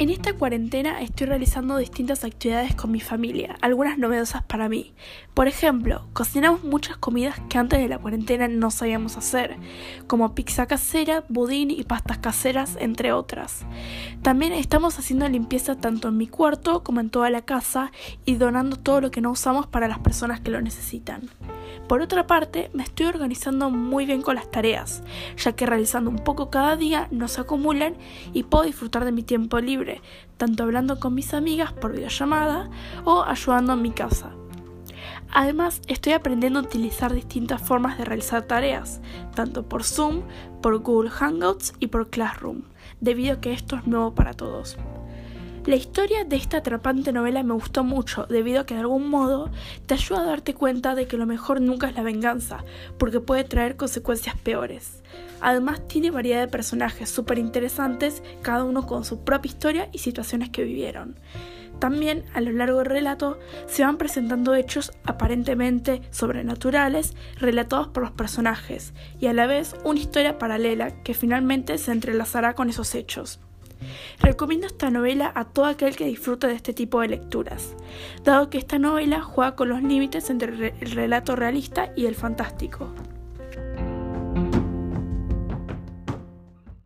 En esta cuarentena estoy realizando distintas actividades con mi familia, algunas novedosas para mí. Por ejemplo, cocinamos muchas comidas que antes de la cuarentena no sabíamos hacer, como pizza casera, budín y pastas caseras, entre otras. También estamos haciendo limpieza tanto en mi cuarto como en toda la casa y donando todo lo que no usamos para las personas que lo necesitan. Por otra parte, me estoy organizando muy bien con las tareas, ya que realizando un poco cada día no se acumulan y puedo disfrutar de mi tiempo libre, tanto hablando con mis amigas por videollamada o ayudando en mi casa. Además, estoy aprendiendo a utilizar distintas formas de realizar tareas, tanto por Zoom, por Google Hangouts y por Classroom, debido a que esto es nuevo para todos. La historia de esta atrapante novela me gustó mucho debido a que de algún modo te ayuda a darte cuenta de que lo mejor nunca es la venganza, porque puede traer consecuencias peores. Además tiene variedad de personajes súper interesantes, cada uno con su propia historia y situaciones que vivieron. También a lo largo del relato se van presentando hechos aparentemente sobrenaturales relatados por los personajes y a la vez una historia paralela que finalmente se entrelazará con esos hechos. Recomiendo esta novela a todo aquel que disfrute de este tipo de lecturas, dado que esta novela juega con los límites entre el relato realista y el fantástico.